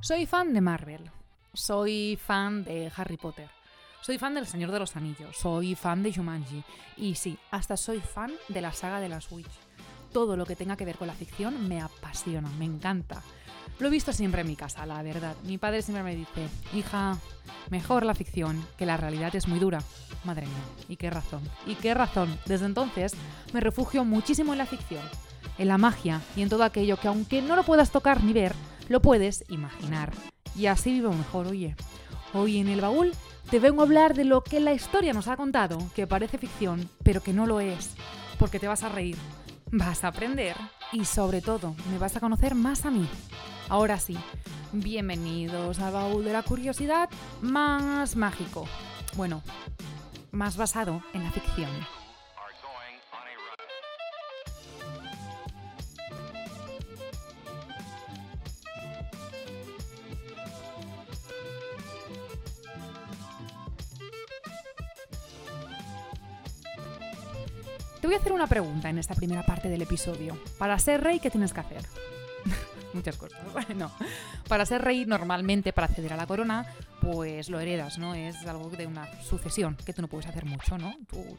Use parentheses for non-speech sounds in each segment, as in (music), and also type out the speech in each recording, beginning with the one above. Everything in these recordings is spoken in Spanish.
Soy fan de Marvel. Soy fan de Harry Potter. Soy fan del Señor de los Anillos. Soy fan de Jumanji. Y sí, hasta soy fan de la saga de la Switch. Todo lo que tenga que ver con la ficción me apasiona, me encanta. Lo he visto siempre en mi casa, la verdad. Mi padre siempre me dice, hija, mejor la ficción, que la realidad es muy dura. Madre mía, y qué razón, y qué razón. Desde entonces me refugio muchísimo en la ficción, en la magia y en todo aquello que aunque no lo puedas tocar ni ver, lo puedes imaginar. Y así vivo mejor, oye. Hoy en el baúl te vengo a hablar de lo que la historia nos ha contado, que parece ficción, pero que no lo es, porque te vas a reír, vas a aprender y sobre todo me vas a conocer más a mí. Ahora sí, bienvenidos al baúl de la curiosidad más mágico. Bueno, más basado en la ficción. Voy a hacer una pregunta en esta primera parte del episodio. Para ser rey, ¿qué tienes que hacer? (laughs) Muchas cosas. (laughs) Bueno, para ser rey, normalmente, para acceder a la corona, pues lo heredas, ¿no? Es algo de una sucesión, que tú no puedes hacer mucho, ¿no?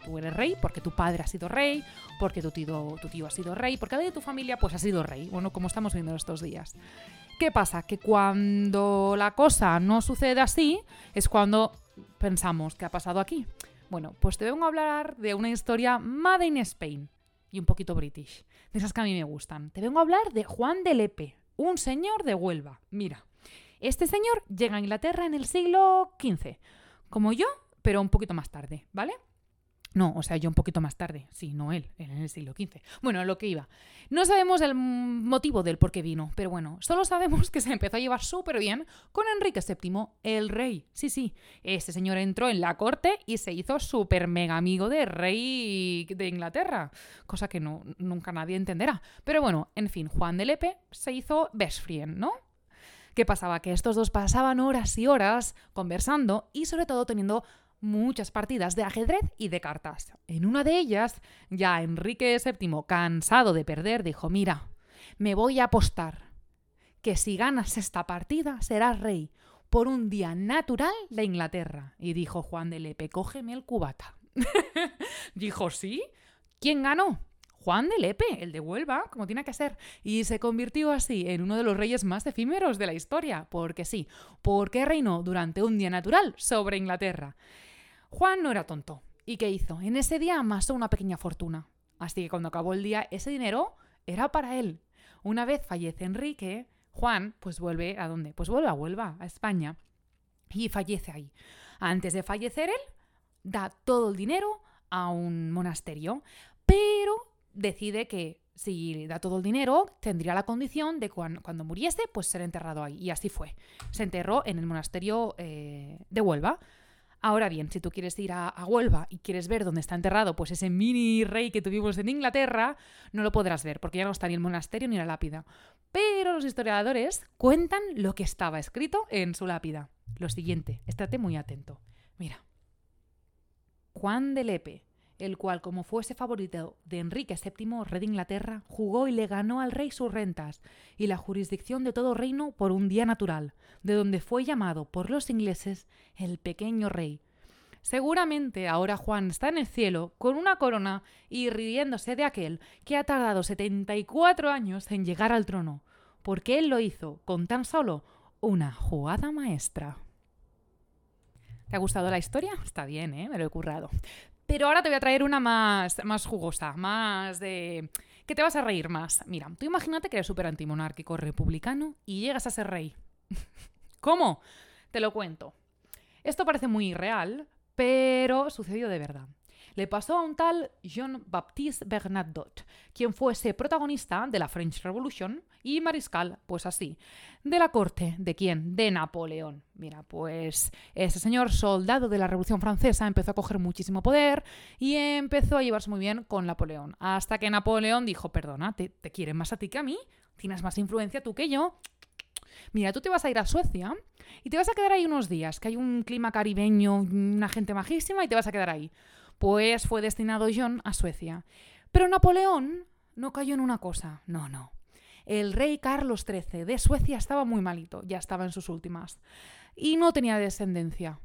Tú, eres rey porque tu padre ha sido rey, porque tu tío, tu tío ha sido rey, porque alguien de tu familia, pues ha sido rey. Bueno, como estamos viendo estos días. ¿Qué pasa? Que cuando la cosa no sucede así, es cuando pensamos, ¿qué ha pasado aquí? Bueno, pues te vengo a hablar de una historia Made in Spain y un poquito british, de esas que a mí me gustan. Te vengo a hablar de Juan de Lepe, un señor de Huelva. Mira, este señor llega a Inglaterra en el siglo XV, como yo, pero un poquito más tarde, ¿vale? No, o sea, yo un poquito más tarde. Sí, no él, en el siglo XV. Bueno, lo que iba. No sabemos el motivo del por qué vino, pero bueno, solo sabemos que se empezó a llevar súper bien con Enrique VII, el rey. Sí, sí, ese señor entró en la corte y se hizo súper mega amigo del rey de Inglaterra, cosa que nunca nadie entenderá. Pero bueno, en fin, Juan de Lepe se hizo best friend, ¿no? ¿Qué pasaba? Que estos dos pasaban horas y horas conversando y sobre todo teniendo muchas partidas de ajedrez y de cartas. En una de ellas, ya Enrique VII, cansado de perder, dijo, mira, me voy a apostar que si ganas esta partida serás rey por un día natural de Inglaterra. Y dijo Juan de Lepe, cógeme el cubata. (laughs) dijo, ¿sí? ¿Quién ganó? Juan de Lepe, el de Huelva, como tiene que ser. Y se convirtió así en uno de los reyes más efímeros de la historia, porque sí, porque reinó durante un día natural sobre Inglaterra. Juan no era tonto. ¿Y qué hizo? En ese día amasó una pequeña fortuna. Así que cuando acabó el día, ese dinero era para él. Una vez fallece Enrique, Juan, pues vuelve a dónde? Pues vuelve a Huelva, a España. Y fallece ahí. Antes de fallecer él, da todo el dinero a un monasterio, pero decide que si da todo el dinero, tendría la condición de cuando, cuando muriese, pues ser enterrado ahí. Y así fue. Se enterró en el monasterio eh, de Huelva. Ahora bien, si tú quieres ir a, Huelva y quieres ver dónde está enterrado pues ese mini rey que tuvimos en Inglaterra, no lo podrás ver porque ya no está ni el monasterio ni la lápida. Pero los historiadores cuentan lo que estaba escrito en su lápida. Lo siguiente, estate muy atento. Mira. Juan de Lepe, el cual, como fuese favorito de Enrique VII, rey de Inglaterra, jugó y le ganó al rey sus rentas y la jurisdicción de todo reino por un día natural, de donde fue llamado por los ingleses el pequeño rey. Seguramente ahora Juan está en el cielo con una corona y riéndose de aquel que ha tardado 74 años en llegar al trono, porque él lo hizo con tan solo una jugada maestra. ¿Te ha gustado la historia? Está bien, ¿eh? Me lo he currado. Pero ahora te voy a traer una más, más jugosa, más de... que te vas a reír más. Mira, tú imagínate que eres súper antimonárquico republicano y llegas a ser rey. (laughs) ¿Cómo? Te lo cuento. Esto parece muy irreal, pero sucedió de verdad le pasó a un tal Jean-Baptiste Bernadotte, quien fuese protagonista de la French Revolution y mariscal, pues así, de la corte, ¿de quién? De Napoleón. Mira, pues ese señor soldado de la Revolución Francesa empezó a coger muchísimo poder y empezó a llevarse muy bien con Napoleón, hasta que Napoleón dijo, perdona, ¿te, te quieren más a ti que a mí? ¿Tienes más influencia tú que yo? Mira, tú te vas a ir a Suecia y te vas a quedar ahí unos días, que hay un clima caribeño, una gente majísima y te vas a quedar ahí pues fue destinado John a Suecia. Pero Napoleón no cayó en una cosa, no, no. El rey Carlos XIII de Suecia estaba muy malito, ya estaba en sus últimas, y no tenía descendencia.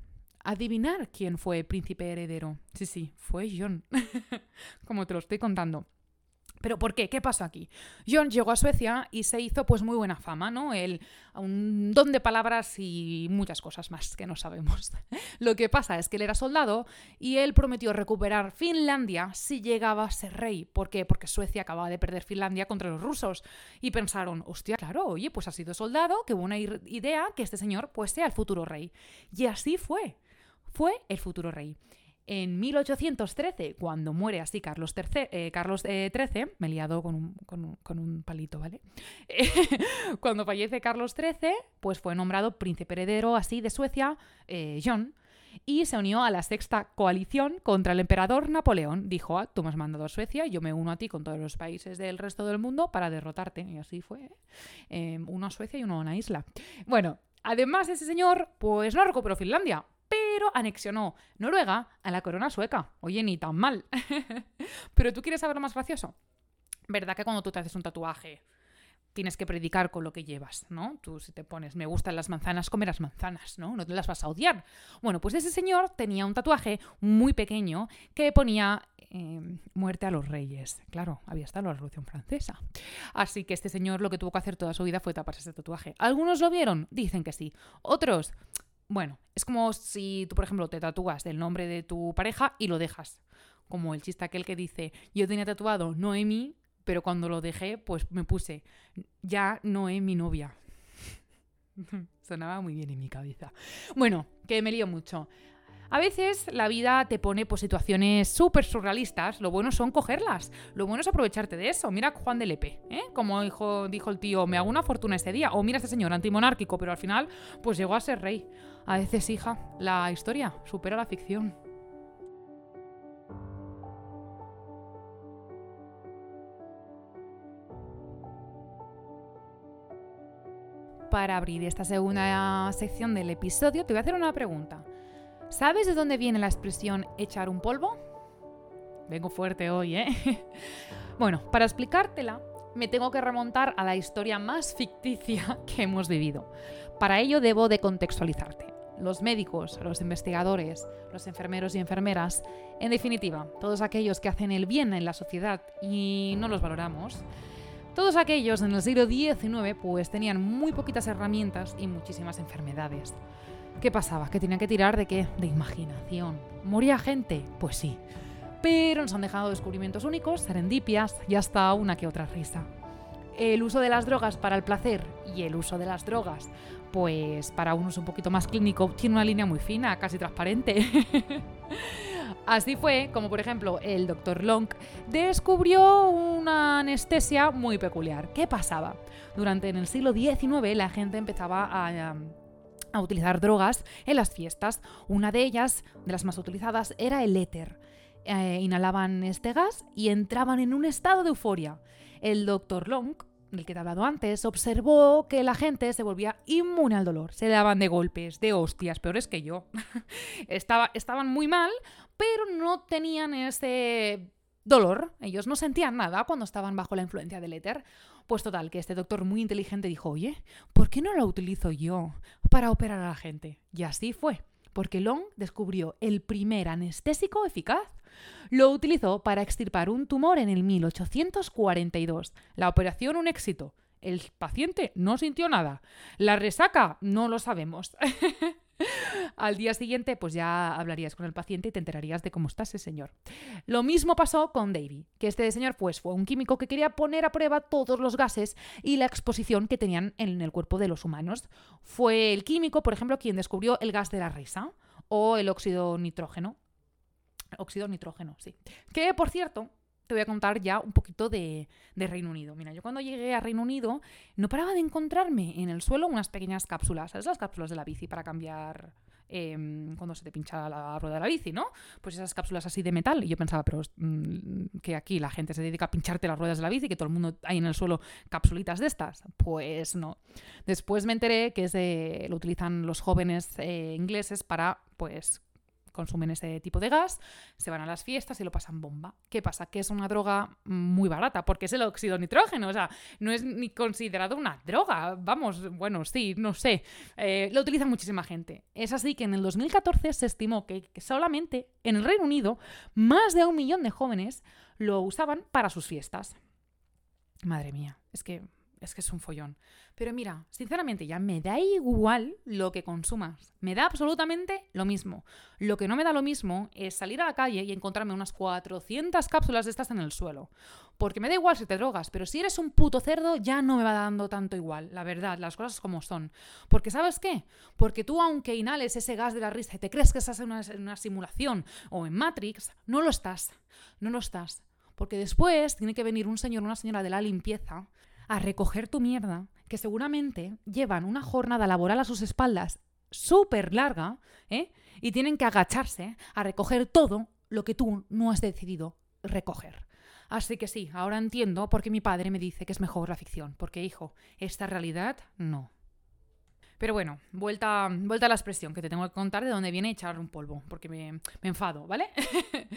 Adivinar quién fue príncipe heredero. Sí, sí, fue John. (laughs) Como te lo estoy contando. ¿Pero por qué? ¿Qué pasó aquí? John llegó a Suecia y se hizo pues muy buena fama, ¿no? El, un don de palabras y muchas cosas más que no sabemos. (laughs) Lo que pasa es que él era soldado y él prometió recuperar Finlandia si llegaba a ser rey. ¿Por qué? Porque Suecia acababa de perder Finlandia contra los rusos. Y pensaron, hostia, claro, oye, pues ha sido soldado, qué buena idea que este señor pues sea el futuro rey. Y así fue. Fue el futuro rey. En 1813, cuando muere así Carlos XIII, eh, XIII, me he liado con un, palito, ¿vale? (laughs) cuando fallece Carlos XIII, pues fue nombrado príncipe heredero así de Suecia, eh, John, y se unió a la sexta coalición contra el emperador Napoleón. Dijo, ah, tú me has mandado a Suecia, yo me uno a ti con todos los países del resto del mundo para derrotarte. Y así fue. ¿eh? uno a Suecia y uno a una isla. Bueno, además ese señor, pues no recuperó Finlandia, pero anexionó Noruega a la corona sueca. Oye, ni tan mal. (laughs) pero tú quieres saber lo más gracioso. ¿Verdad que cuando tú te haces un tatuaje tienes que predicar con lo que llevas, ¿no? Tú si te pones me gustan las manzanas, comerás manzanas, ¿no? No te las vas a odiar. Bueno, pues ese señor tenía un tatuaje muy pequeño que ponía em, muerte a los reyes. Claro, había estado la Revolución Francesa. Así que este señor lo que tuvo que hacer toda su vida fue taparse ese tatuaje. ¿Algunos lo vieron? Dicen que sí. Otros, bueno, es como si tú, por ejemplo, te tatúas el nombre de tu pareja y lo dejas. Como el chiste aquel que dice, yo tenía tatuado Noemi, pero cuando lo dejé, pues me puse, ya no mi novia. (laughs) Sonaba muy bien en mi cabeza. Bueno, que me lío mucho. A veces la vida te pone pues, situaciones súper surrealistas. Lo bueno son cogerlas. Lo bueno es aprovecharte de eso. Mira Juan de Lepe, ¿eh? Como dijo, el tío, me hago una fortuna ese día. O mira a este señor antimonárquico, pero al final pues llegó a ser rey. A veces, hija, la historia supera la ficción. Para abrir esta segunda sección del episodio, te voy a hacer una pregunta. ¿Sabes de dónde viene la expresión echar un polvo? Vengo fuerte hoy, ¿eh? (laughs) bueno, para explicártela, me tengo que remontar a la historia más ficticia (laughs) que hemos vivido. Para ello debo de contextualizarte. Los médicos, los investigadores, los enfermeros y enfermeras, en definitiva, todos aquellos que hacen el bien en la sociedad y no los valoramos, todos aquellos en el siglo XIX pues tenían muy poquitas herramientas y muchísimas enfermedades. ¿Qué pasaba? ¿Que tenían que tirar de qué? De imaginación. ¿Moría gente? Pues sí. Pero nos han dejado descubrimientos únicos, serendipias y hasta una que otra risa. El uso de las drogas para el placer y el uso de las drogas, pues para un uso un poquito más clínico, tiene una línea muy fina, casi transparente. (laughs) Así fue como, por ejemplo, el Dr. Long descubrió una anestesia muy peculiar. ¿Qué pasaba? Durante en el siglo XIX la gente empezaba a a utilizar drogas en las fiestas. Una de ellas, de las más utilizadas, era el éter. Eh, inhalaban este gas y entraban en un estado de euforia. El doctor Long, del que te he hablado antes, observó que la gente se volvía inmune al dolor. Se daban de golpes, de hostias, peores que yo. (laughs) Estaba, estaban muy mal, pero no tenían ese dolor. Ellos no sentían nada cuando estaban bajo la influencia del éter. Pues total, que este doctor muy inteligente dijo, oye, ¿por qué no lo utilizo yo para operar a la gente? Y así fue, porque Long descubrió el primer anestésico eficaz. Lo utilizó para extirpar un tumor en el 1842. La operación un éxito. El paciente no sintió nada. La resaca no lo sabemos. (laughs) Al día siguiente, pues ya hablarías con el paciente y te enterarías de cómo está ese señor. Lo mismo pasó con Davy, que este señor pues, fue un químico que quería poner a prueba todos los gases y la exposición que tenían en el cuerpo de los humanos. Fue el químico, por ejemplo, quien descubrió el gas de la risa o el óxido nitrógeno. Óxido nitrógeno, sí. Que, por cierto, te voy a contar ya un poquito de, Reino Unido. Mira, yo cuando llegué a Reino Unido no paraba de encontrarme en el suelo unas pequeñas cápsulas, ¿sabes? Las cápsulas de la bici para cambiar em, cuando se te pincha la rueda de la bici, ¿no? Pues esas cápsulas así de metal. Y yo pensaba, pero mm, que aquí la gente se dedica a pincharte las ruedas de la bici, que todo el mundo hay en el suelo cápsulitas de estas. Pues no. Después me enteré que es lo utilizan los jóvenes eh, ingleses para, pues, consumen ese tipo de gas, se van a las fiestas y lo pasan bomba. ¿Qué pasa? Que es una droga muy barata, porque es el óxido nitrógeno, o sea, no es ni considerado una droga. Vamos, bueno, sí, no sé. Eh, lo utiliza muchísima gente. Es así que en el 2014 se estimó que, que solamente en el Reino Unido más de un millón de jóvenes lo usaban para sus fiestas. Madre mía, es que es que es un follón. Pero mira, sinceramente ya me da igual lo que consumas. Me da absolutamente lo mismo. Lo que no me da lo mismo es salir a la calle y encontrarme unas 400 cápsulas de estas en el suelo. Porque me da igual si te drogas, pero si eres un puto cerdo ya no me va dando tanto igual. La verdad, las cosas como son. Porque ¿sabes qué? Porque tú aunque inhales ese gas de la risa y te crees que estás en una, en una simulación o en Matrix, no lo estás. No lo estás. Porque después tiene que venir un señor o una señora de la limpieza a recoger tu mierda, que seguramente llevan una jornada laboral a sus espaldas súper larga, ¿eh? Y tienen que agacharse a recoger todo lo que tú no has decidido recoger. Así que sí, ahora entiendo por qué mi padre me dice que es mejor la ficción, porque hijo, esta realidad no. Pero bueno, vuelta, vuelta a la expresión que te tengo que contar de dónde viene echar un polvo, porque me, me enfado, ¿vale? (laughs)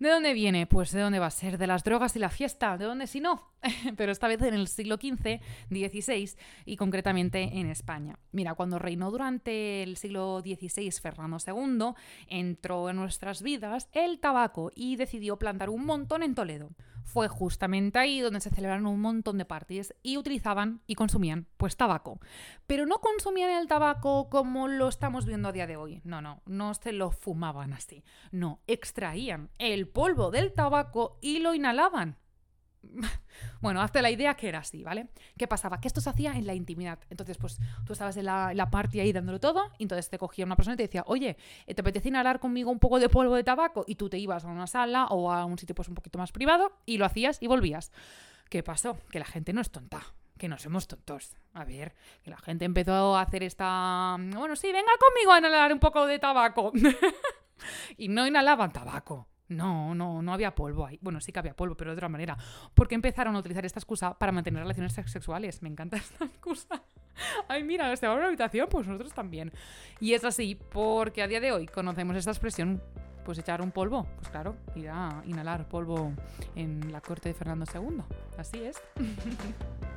¿De dónde viene? Pues de dónde va a ser, de las drogas y la fiesta, ¿de dónde si no? (laughs) Pero esta vez en el siglo XV, XVI y concretamente en España. Mira, cuando reinó durante el siglo XVI Fernando II, entró en nuestras vidas el tabaco y decidió plantar un montón en Toledo. Fue justamente ahí donde se celebraron un montón de parties y utilizaban y consumían pues tabaco. Pero no consumían el tabaco como lo estamos viendo a día de hoy. No, no, no se lo fumaban así. No, extraían el polvo del tabaco y lo inhalaban. (laughs) Bueno, hazte la idea que era así, ¿vale? ¿Qué pasaba? Que esto se hacía en la intimidad. Entonces, pues tú estabas en la, la party ahí dándolo todo, y entonces te cogía una persona y te decía, oye, ¿te apetece inhalar conmigo un poco de polvo de tabaco? Y tú te ibas a una sala o a un sitio pues un poquito más privado y lo hacías y volvías. ¿Qué pasó? Que la gente no es tonta que no somos tontos. A ver, que la gente empezó a hacer esta... Bueno, sí, venga conmigo a inhalar un poco de tabaco. (laughs) y no inhalaban tabaco. No, no, no había polvo ahí. Bueno, sí que había polvo, pero de otra manera. Porque empezaron a utilizar esta excusa para mantener relaciones sexuales. Me encanta (laughs) esta excusa. Ay, mira, se va a una habitación, pues nosotros también. Y es así, porque a día de hoy conocemos esta expresión, pues echar un polvo. Pues claro, ir a inhalar polvo en la corte de Fernando II. Así es. (laughs)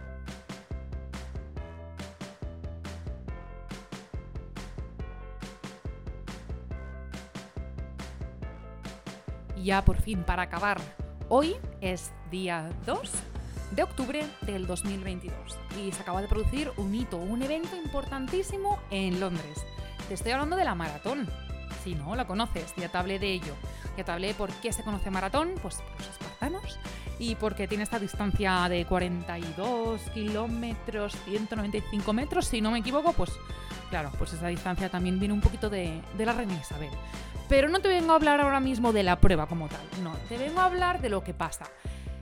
ya por fin para acabar. Hoy es día 2 de octubre del 2022 y se acaba de producir un hito, un evento importantísimo en Londres. Te estoy hablando de la maratón. Si no la conoces, ya te hablé de ello. Ya te hablé por qué se conoce maratón, pues por los espartanos y porque tiene esta distancia de 42 kilómetros, 195 metros, si no me equivoco, pues claro, pues esa distancia también viene un poquito de, de la reina Isabel. Pero no te vengo a hablar ahora mismo de la prueba como tal, no, te vengo a hablar de lo que pasa.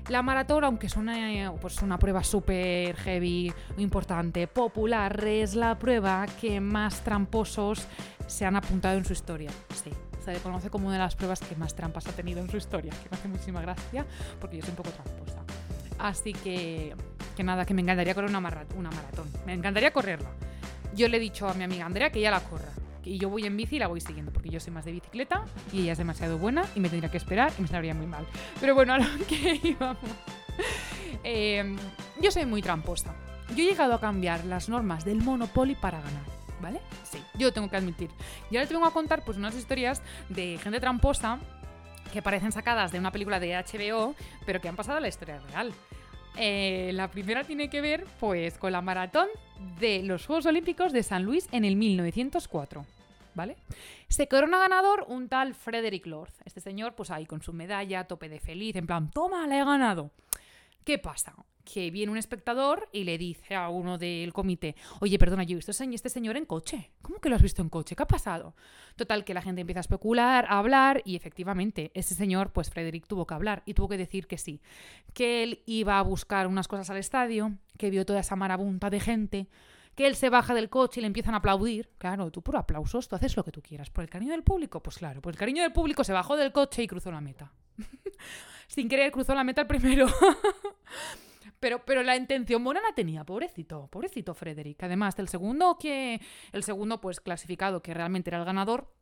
La maratón, aunque es una, pues una prueba súper heavy, importante, popular, es la prueba que más tramposos se han apuntado en su historia. Sí, se le conoce como una de las pruebas que más trampas ha tenido en su historia, que me hace muchísima gracia porque yo soy un poco tramposa. Así que, que nada, que me encantaría correr una, una maratón. Me encantaría correrla. Yo le he dicho a mi amiga Andrea que ella la corra y yo voy en bici y la voy siguiendo, porque yo soy más de bicicleta y ella es demasiado buena y me tendría que esperar y me estaría muy mal. Pero bueno, a lo que (laughs) íbamos. Eh, yo soy muy tramposa. Yo he llegado a cambiar las normas del Monopoly para ganar. ¿Vale? Sí, yo tengo que admitir. Y ahora te vengo a contar pues unas historias de gente tramposa que parecen sacadas de una película de HBO, pero que han pasado a la historia real. Eh, la primera tiene que ver pues con la maratón de los Juegos Olímpicos de San Luis en el 1904. ¿Vale? Se corona ganador un tal Frederick Lord. Este señor, pues ahí con su medalla, tope de feliz, en plan, toma, la he ganado. ¿Qué pasa? Que viene un espectador y le dice a uno del comité, oye, perdona, yo he visto a este señor en coche. ¿Cómo que lo has visto en coche? ¿Qué ha pasado? Total, que la gente empieza a especular, a hablar y efectivamente, ese señor, pues Frederick tuvo que hablar y tuvo que decir que sí, que él iba a buscar unas cosas al estadio, que vio toda esa marabunta de gente, que él se baja del coche y le empiezan a aplaudir. Claro, tú por aplausos, tú haces lo que tú quieras. ¿Por el cariño del público? Pues claro, por el cariño del público se bajó del coche y cruzó la meta. (laughs) Sin querer cruzó la meta el primero. (laughs) Pero, pero la intención buena la tenía, pobrecito, pobrecito Frederick. Además, el segundo que. El segundo, pues, clasificado, que realmente era el ganador,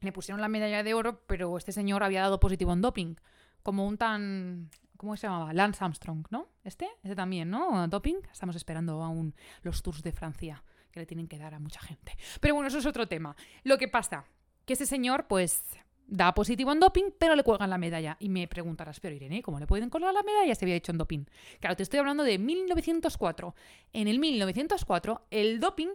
Le pusieron la medalla de oro, pero este señor había dado positivo en doping. Como un tan... ¿Cómo se llamaba? Lance Armstrong, ¿no? ¿Este? Este también, ¿no? Doping. Estamos esperando aún los tours de Francia que le tienen que dar a mucha gente. Pero bueno, eso es otro tema. Lo que pasa, que ese señor, pues, da positivo en doping, pero le cuelgan la medalla. Y me preguntarás, pero Irene, ¿cómo le pueden colgar la medalla si había hecho en doping? Claro, te estoy hablando de 1904. En el 1904, el doping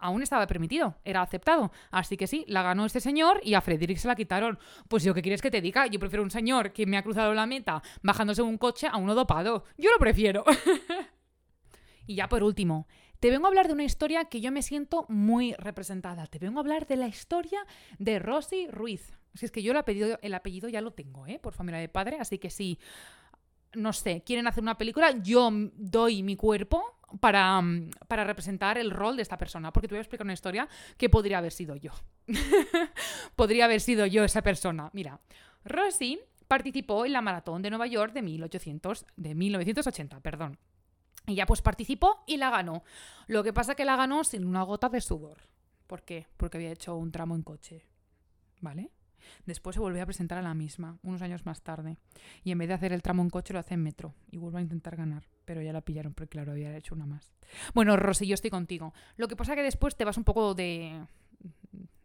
aún estaba permitido, era aceptado. Así que sí, la ganó este señor y a Frederick se la quitaron. Pues yo, ¿qué quieres que te diga? Yo prefiero un señor que me ha cruzado la meta bajándose un coche a uno dopado. Yo lo prefiero. (laughs) y ya por último, te vengo a hablar de una historia que yo me siento muy representada. Te vengo a hablar de la historia de Rosy Ruiz. Si es que yo el apellido, el apellido ya lo tengo, ¿eh? Por familia de padre, así que sí. No sé, quieren hacer una película, yo doy mi cuerpo para, para, representar el rol de esta persona. Porque te voy a explicar una historia que podría haber sido yo. (laughs) podría haber sido yo esa persona. Mira, Rosy participó en la maratón de Nueva York de, 1800, de 1980. Perdón. Ella pues participó y la ganó. Lo que pasa que la ganó sin una gota de sudor. ¿Por qué? Porque había hecho un tramo en coche. ¿Vale? Después se volvió a presentar a la misma, unos años más tarde. Y en vez de hacer el tramo en coche, lo hace en metro. Y vuelve a intentar ganar. Pero ya la pillaron porque, claro, había hecho una más. Bueno, Rosy, yo estoy contigo. Lo que pasa que después te vas un poco de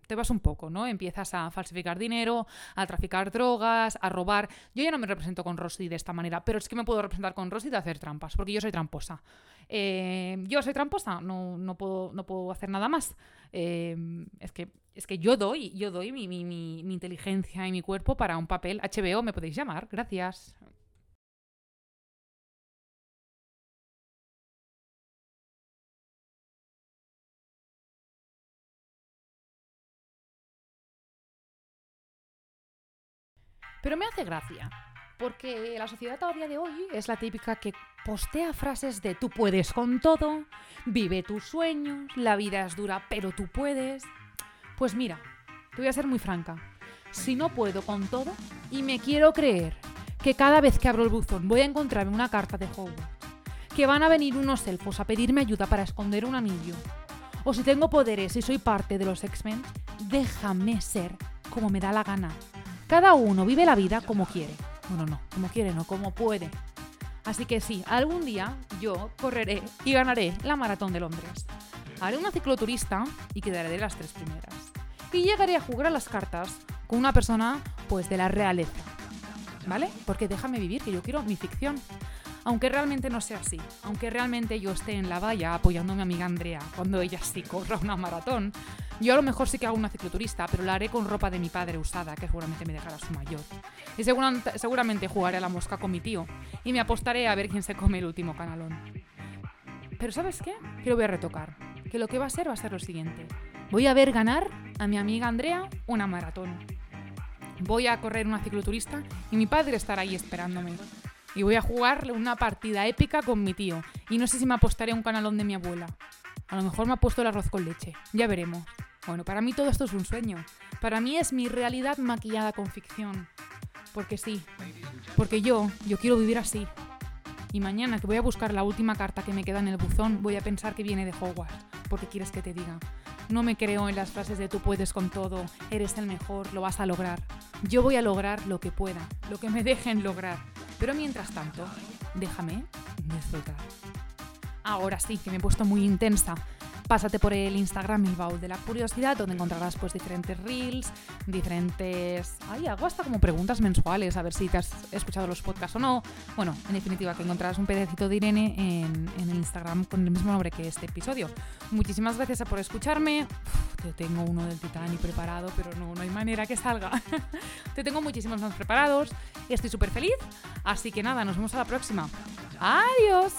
te vas un poco, ¿no? Empiezas a falsificar dinero, a traficar drogas, a robar. Yo ya no me represento con Rosy de esta manera, pero es que me puedo representar con Rosy de hacer trampas, porque yo soy tramposa. Eh, yo soy tramposa, no, no, puedo, no puedo hacer nada más. Eh, es que es que yo doy, yo doy mi, mi, inteligencia y mi cuerpo para un papel. HBO, me podéis llamar. Gracias. Pero me hace gracia, porque la sociedad todavía de hoy es la típica que postea frases de tú puedes con todo, vive tus sueños, la vida es dura, pero tú puedes. Pues mira, te voy a ser muy franca. Si no puedo con todo y me quiero creer que cada vez que abro el buzón voy a encontrarme una carta de Hogwarts, que van a venir unos elfos a pedirme ayuda para esconder un anillo, o si tengo poderes y soy parte de los X-Men, déjame ser como me da la gana. Cada uno vive la vida como quiere. Bueno, no, como quiere, no como puede. Así que sí, algún día yo correré y ganaré la maratón de Londres. Haré una cicloturista y quedaré de las tres primeras. Y llegaré a jugar a las cartas con una persona, pues, de la realeza. ¿Vale? Porque déjame vivir, que yo quiero mi ficción. Aunque realmente no sea así, aunque realmente yo esté en la valla apoyando a mi amiga Andrea cuando ella sí corra una maratón, yo a lo mejor sí que hago una cicloturista, pero la haré con ropa de mi padre usada, que seguramente me dejará su mayor. Y seguramente jugaré a la mosca con mi tío y me apostaré a ver quién se come el último canalón. Pero ¿sabes qué? Que lo voy a retocar. Que lo que va a ser va a ser lo siguiente. Voy a ver ganar a mi amiga Andrea una maratón. Voy a correr una cicloturista y mi padre estará ahí esperándome. Y voy a jugar una partida épica con mi tío. Y no sé si me apostaré un canalón de mi abuela. A lo mejor me ha puesto el arroz con leche. Ya veremos. Bueno, para mí todo esto es un sueño. Para mí es mi realidad maquillada con ficción. Porque sí. Porque yo, yo quiero vivir así. Y mañana que voy a buscar la última carta que me queda en el buzón, voy a pensar que viene de Hogwarts. Porque quieres que te diga. No me creo en las frases de tú puedes con todo, eres el mejor, lo vas a lograr. Yo voy a lograr lo que pueda, lo que me dejen lograr. Pero mientras tanto, déjame disfrutar. Ahora sí, que me he puesto muy intensa. Pásate por el Instagram El Baúl de la Curiosidad, donde encontrarás pues diferentes reels, diferentes... Ay, hago hasta como preguntas mensuales, a ver si te has escuchado los podcasts o no. Bueno, en definitiva, que encontrarás un pedacito de Irene en, el Instagram con el mismo nombre que este episodio. Muchísimas gracias por escucharme. te tengo uno del Titanic preparado, pero no, no hay manera que salga. (laughs) te tengo muchísimos más preparados. Estoy súper feliz. Así que nada, nos vemos a la próxima. Adiós.